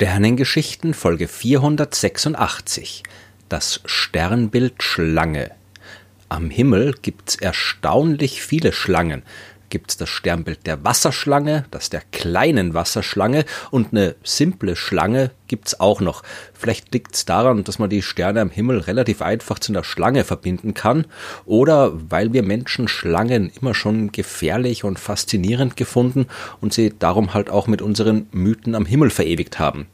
Sternengeschichten Folge 486 Das Sternbild Schlange. Am Himmel gibt's erstaunlich viele Schlangen, gibt es das Sternbild der Wasserschlange, das der kleinen Wasserschlange und eine simple Schlange gibt es auch noch. Vielleicht liegt es daran, dass man die Sterne am Himmel relativ einfach zu einer Schlange verbinden kann oder weil wir Menschen Schlangen immer schon gefährlich und faszinierend gefunden und sie darum halt auch mit unseren Mythen am Himmel verewigt haben.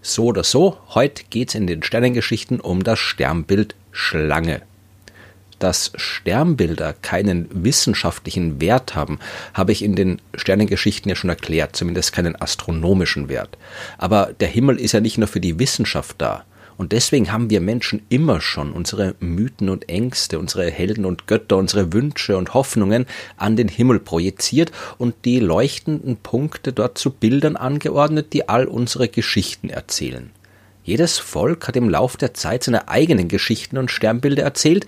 So oder so, heute geht's in den Sternengeschichten um das Sternbild Schlange dass Sternbilder keinen wissenschaftlichen Wert haben, habe ich in den Sternengeschichten ja schon erklärt, zumindest keinen astronomischen Wert. Aber der Himmel ist ja nicht nur für die Wissenschaft da. Und deswegen haben wir Menschen immer schon unsere Mythen und Ängste, unsere Helden und Götter, unsere Wünsche und Hoffnungen an den Himmel projiziert und die leuchtenden Punkte dort zu Bildern angeordnet, die all unsere Geschichten erzählen. Jedes Volk hat im Lauf der Zeit seine eigenen Geschichten und Sternbilder erzählt,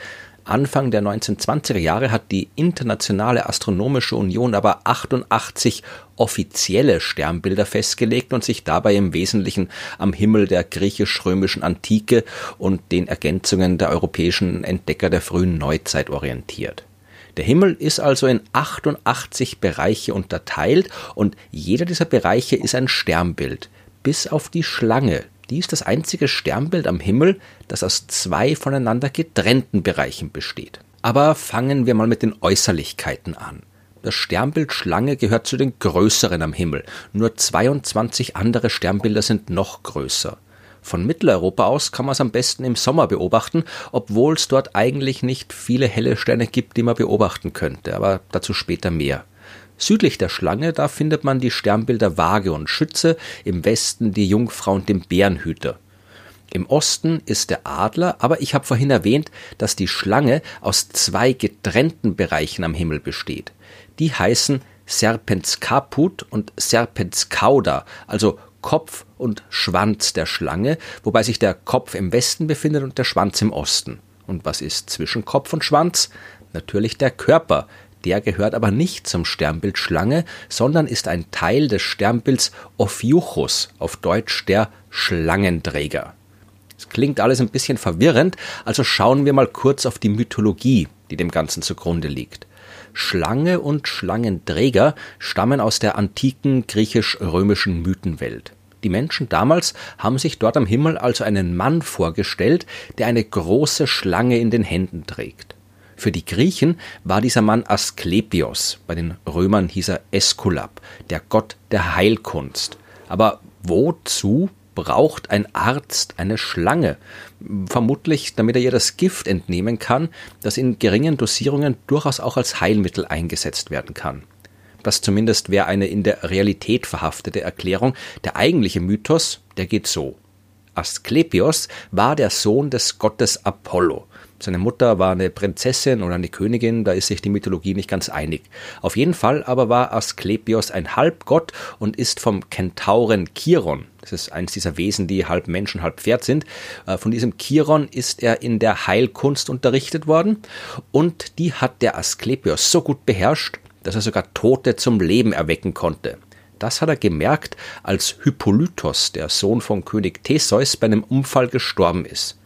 Anfang der 1920er Jahre hat die Internationale Astronomische Union aber 88 offizielle Sternbilder festgelegt und sich dabei im Wesentlichen am Himmel der griechisch-römischen Antike und den Ergänzungen der europäischen Entdecker der frühen Neuzeit orientiert. Der Himmel ist also in 88 Bereiche unterteilt und jeder dieser Bereiche ist ein Sternbild, bis auf die Schlange, die ist das einzige Sternbild am Himmel, das aus zwei voneinander getrennten Bereichen besteht. Aber fangen wir mal mit den Äußerlichkeiten an. Das Sternbild Schlange gehört zu den größeren am Himmel. Nur 22 andere Sternbilder sind noch größer. Von Mitteleuropa aus kann man es am besten im Sommer beobachten, obwohl es dort eigentlich nicht viele helle Sterne gibt, die man beobachten könnte, aber dazu später mehr. Südlich der Schlange, da findet man die Sternbilder Waage und Schütze, im Westen die Jungfrau und den Bärenhüter. Im Osten ist der Adler, aber ich habe vorhin erwähnt, dass die Schlange aus zwei getrennten Bereichen am Himmel besteht. Die heißen Serpens caput und Serpens cauda, also Kopf und Schwanz der Schlange, wobei sich der Kopf im Westen befindet und der Schwanz im Osten. Und was ist zwischen Kopf und Schwanz? Natürlich der Körper, der gehört aber nicht zum Sternbild Schlange, sondern ist ein Teil des Sternbilds Ophiuchus, auf Deutsch der Schlangenträger. Es klingt alles ein bisschen verwirrend, also schauen wir mal kurz auf die Mythologie, die dem Ganzen zugrunde liegt. Schlange und Schlangenträger stammen aus der antiken griechisch-römischen Mythenwelt. Die Menschen damals haben sich dort am Himmel also einen Mann vorgestellt, der eine große Schlange in den Händen trägt. Für die Griechen war dieser Mann Asklepios, bei den Römern hieß er Äskulap, der Gott der Heilkunst. Aber wozu braucht ein Arzt eine Schlange? Vermutlich, damit er ihr das Gift entnehmen kann, das in geringen Dosierungen durchaus auch als Heilmittel eingesetzt werden kann. Das zumindest wäre eine in der Realität verhaftete Erklärung. Der eigentliche Mythos, der geht so. Asklepios war der Sohn des Gottes Apollo. Seine Mutter war eine Prinzessin oder eine Königin, da ist sich die Mythologie nicht ganz einig. Auf jeden Fall aber war Asklepios ein Halbgott und ist vom Kentauren Chiron, das ist eines dieser Wesen, die halb Menschen, halb Pferd sind, äh, von diesem Chiron ist er in der Heilkunst unterrichtet worden und die hat der Asklepios so gut beherrscht, dass er sogar Tote zum Leben erwecken konnte. Das hat er gemerkt, als Hippolytos, der Sohn von König Theseus, bei einem Unfall gestorben ist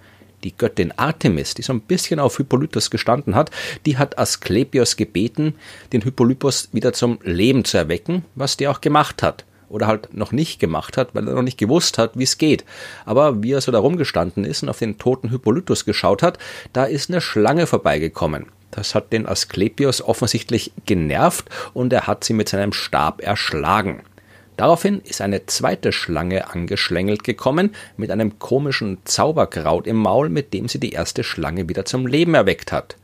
die Göttin Artemis, die so ein bisschen auf Hippolytos gestanden hat, die hat Asklepios gebeten, den Hippolytos wieder zum Leben zu erwecken, was der auch gemacht hat. Oder halt noch nicht gemacht hat, weil er noch nicht gewusst hat, wie es geht. Aber wie er so da rumgestanden ist und auf den toten Hippolytos geschaut hat, da ist eine Schlange vorbeigekommen. Das hat den Asklepios offensichtlich genervt und er hat sie mit seinem Stab erschlagen. Daraufhin ist eine zweite Schlange angeschlängelt gekommen mit einem komischen Zauberkraut im Maul, mit dem sie die erste Schlange wieder zum Leben erweckt hat.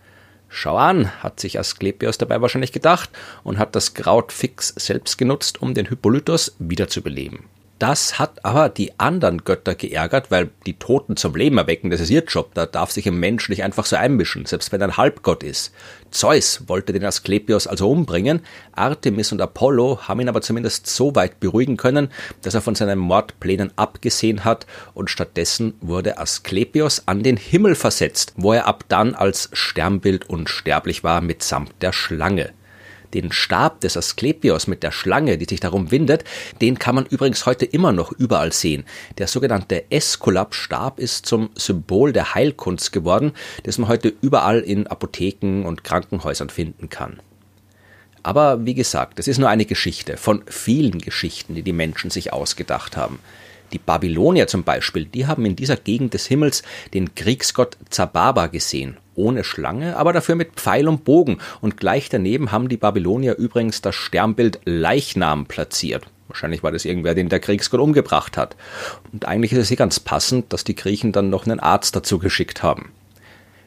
Schau an, hat sich Asklepios dabei wahrscheinlich gedacht und hat das Kraut fix selbst genutzt, um den Hippolytos wiederzubeleben. Das hat aber die anderen Götter geärgert, weil die Toten zum Leben erwecken, das ist ihr Job. Da darf sich ein Mensch nicht einfach so einmischen, selbst wenn er ein Halbgott ist. Zeus wollte den Asklepios also umbringen. Artemis und Apollo haben ihn aber zumindest so weit beruhigen können, dass er von seinen Mordplänen abgesehen hat und stattdessen wurde Asklepios an den Himmel versetzt, wo er ab dann als Sternbild unsterblich war mitsamt der Schlange. Den Stab des Asklepios mit der Schlange, die sich darum windet, den kann man übrigens heute immer noch überall sehen. Der sogenannte Esculap-Stab ist zum Symbol der Heilkunst geworden, das man heute überall in Apotheken und Krankenhäusern finden kann. Aber wie gesagt, es ist nur eine Geschichte von vielen Geschichten, die die Menschen sich ausgedacht haben. Die Babylonier zum Beispiel, die haben in dieser Gegend des Himmels den Kriegsgott Zababa gesehen, ohne Schlange, aber dafür mit Pfeil und Bogen. Und gleich daneben haben die Babylonier übrigens das Sternbild Leichnam platziert. Wahrscheinlich war das irgendwer, den der Kriegsgott umgebracht hat. Und eigentlich ist es hier ganz passend, dass die Griechen dann noch einen Arzt dazu geschickt haben.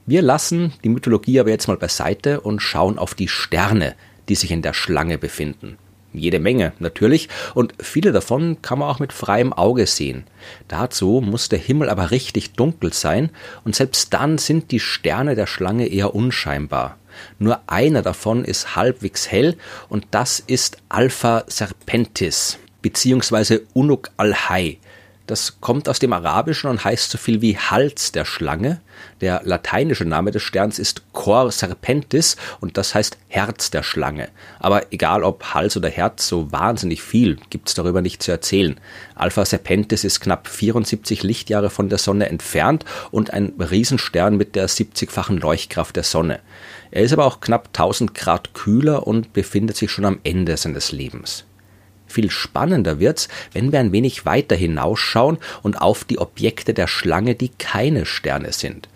Wir lassen die Mythologie aber jetzt mal beiseite und schauen auf die Sterne, die sich in der Schlange befinden. Jede Menge natürlich, und viele davon kann man auch mit freiem Auge sehen. Dazu muss der Himmel aber richtig dunkel sein, und selbst dann sind die Sterne der Schlange eher unscheinbar. Nur einer davon ist halbwegs hell, und das ist Alpha Serpentis, beziehungsweise Unuk al-Hay. Das kommt aus dem Arabischen und heißt so viel wie Hals der Schlange. Der lateinische Name des Sterns ist Cor Serpentis und das heißt Herz der Schlange. Aber egal ob Hals oder Herz, so wahnsinnig viel gibt's darüber nicht zu erzählen. Alpha Serpentis ist knapp 74 Lichtjahre von der Sonne entfernt und ein Riesenstern mit der 70-fachen Leuchtkraft der Sonne. Er ist aber auch knapp 1000 Grad kühler und befindet sich schon am Ende seines Lebens. Viel spannender wird's, wenn wir ein wenig weiter hinausschauen und auf die Objekte der Schlange, die keine Sterne sind.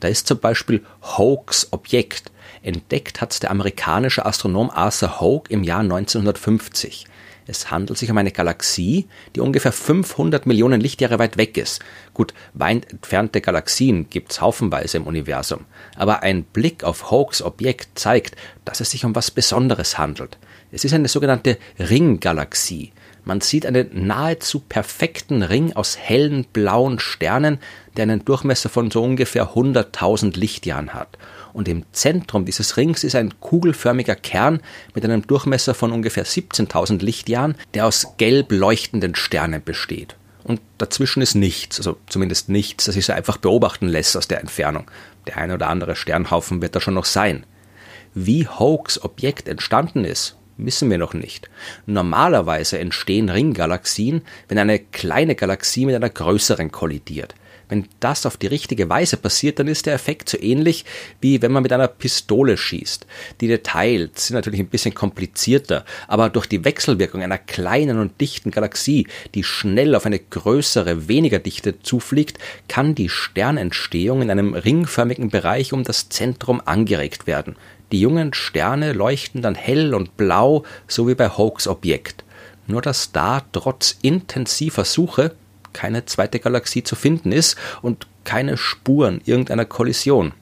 Da ist zum Beispiel Hoax Objekt. Entdeckt hat's der amerikanische Astronom Arthur Hoke im Jahr 1950. Es handelt sich um eine Galaxie, die ungefähr 500 Millionen Lichtjahre weit weg ist. Gut, weit entfernte Galaxien gibt's haufenweise im Universum. Aber ein Blick auf Hokes Objekt zeigt, dass es sich um was Besonderes handelt. Es ist eine sogenannte Ringgalaxie. Man sieht einen nahezu perfekten Ring aus hellen blauen Sternen, der einen Durchmesser von so ungefähr 100.000 Lichtjahren hat. Und im Zentrum dieses Rings ist ein kugelförmiger Kern mit einem Durchmesser von ungefähr 17.000 Lichtjahren, der aus gelb leuchtenden Sternen besteht. Und dazwischen ist nichts, also zumindest nichts, das sich so einfach beobachten lässt aus der Entfernung. Der eine oder andere Sternhaufen wird da schon noch sein. Wie Hoax Objekt entstanden ist, wissen wir noch nicht. Normalerweise entstehen Ringgalaxien, wenn eine kleine Galaxie mit einer größeren kollidiert. Wenn das auf die richtige Weise passiert, dann ist der Effekt so ähnlich wie wenn man mit einer Pistole schießt. Die Details sind natürlich ein bisschen komplizierter, aber durch die Wechselwirkung einer kleinen und dichten Galaxie, die schnell auf eine größere, weniger dichte zufliegt, kann die Sternentstehung in einem ringförmigen Bereich um das Zentrum angeregt werden. Die jungen Sterne leuchten dann hell und blau, so wie bei Hoax Objekt. Nur dass da trotz intensiver Suche keine zweite Galaxie zu finden ist und keine Spuren irgendeiner Kollision.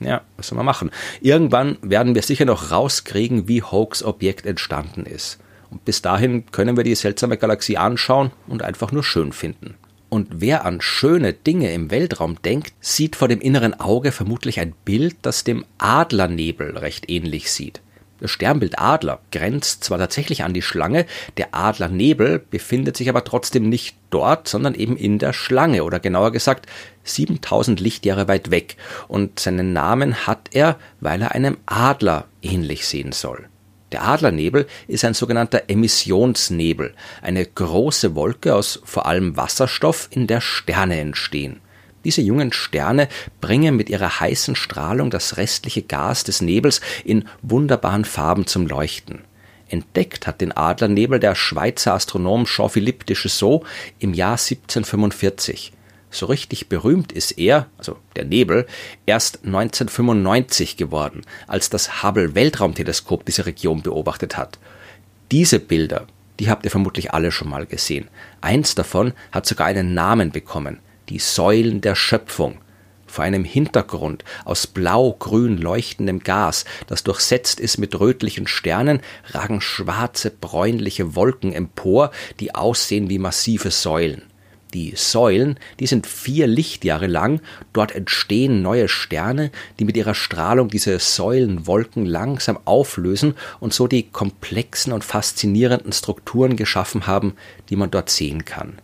Ja, was soll man machen? Irgendwann werden wir sicher noch rauskriegen, wie Hoax Objekt entstanden ist. Und bis dahin können wir die seltsame Galaxie anschauen und einfach nur schön finden. Und wer an schöne Dinge im Weltraum denkt, sieht vor dem inneren Auge vermutlich ein Bild, das dem Adlernebel recht ähnlich sieht. Das Sternbild Adler grenzt zwar tatsächlich an die Schlange, der Adlernebel befindet sich aber trotzdem nicht dort, sondern eben in der Schlange oder genauer gesagt 7000 Lichtjahre weit weg und seinen Namen hat er, weil er einem Adler ähnlich sehen soll. Der Adlernebel ist ein sogenannter Emissionsnebel, eine große Wolke aus vor allem Wasserstoff, in der Sterne entstehen. Diese jungen Sterne bringen mit ihrer heißen Strahlung das restliche Gas des Nebels in wunderbaren Farben zum Leuchten. Entdeckt hat den Adlernebel der Schweizer Astronom Jean-Philippe de Chasseau im Jahr 1745. So richtig berühmt ist er, also der Nebel, erst 1995 geworden, als das Hubble Weltraumteleskop diese Region beobachtet hat. Diese Bilder, die habt ihr vermutlich alle schon mal gesehen. Eins davon hat sogar einen Namen bekommen die Säulen der Schöpfung, vor einem Hintergrund aus blau-grün leuchtendem Gas, das durchsetzt ist mit rötlichen Sternen, ragen schwarze, bräunliche Wolken empor, die aussehen wie massive Säulen. Die Säulen, die sind vier Lichtjahre lang, dort entstehen neue Sterne, die mit ihrer Strahlung diese Säulenwolken langsam auflösen und so die komplexen und faszinierenden Strukturen geschaffen haben, die man dort sehen kann.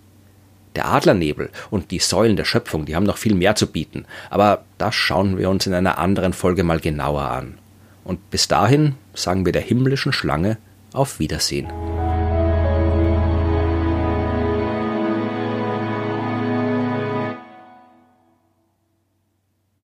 Der Adlernebel und die Säulen der Schöpfung, die haben noch viel mehr zu bieten, aber das schauen wir uns in einer anderen Folge mal genauer an. Und bis dahin sagen wir der himmlischen Schlange auf Wiedersehen.